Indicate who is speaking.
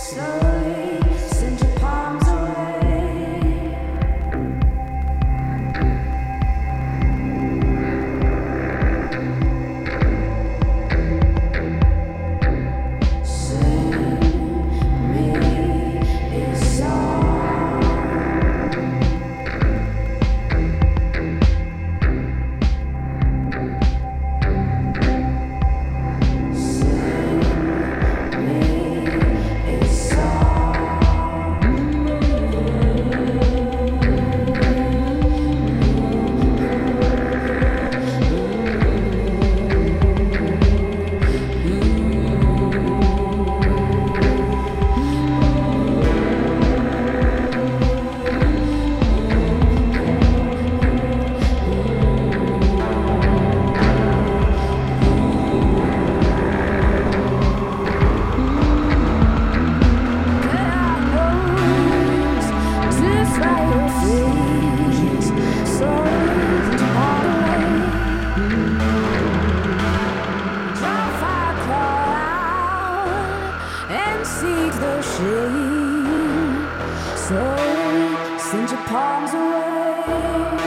Speaker 1: So and seek the shade. So send your palms away.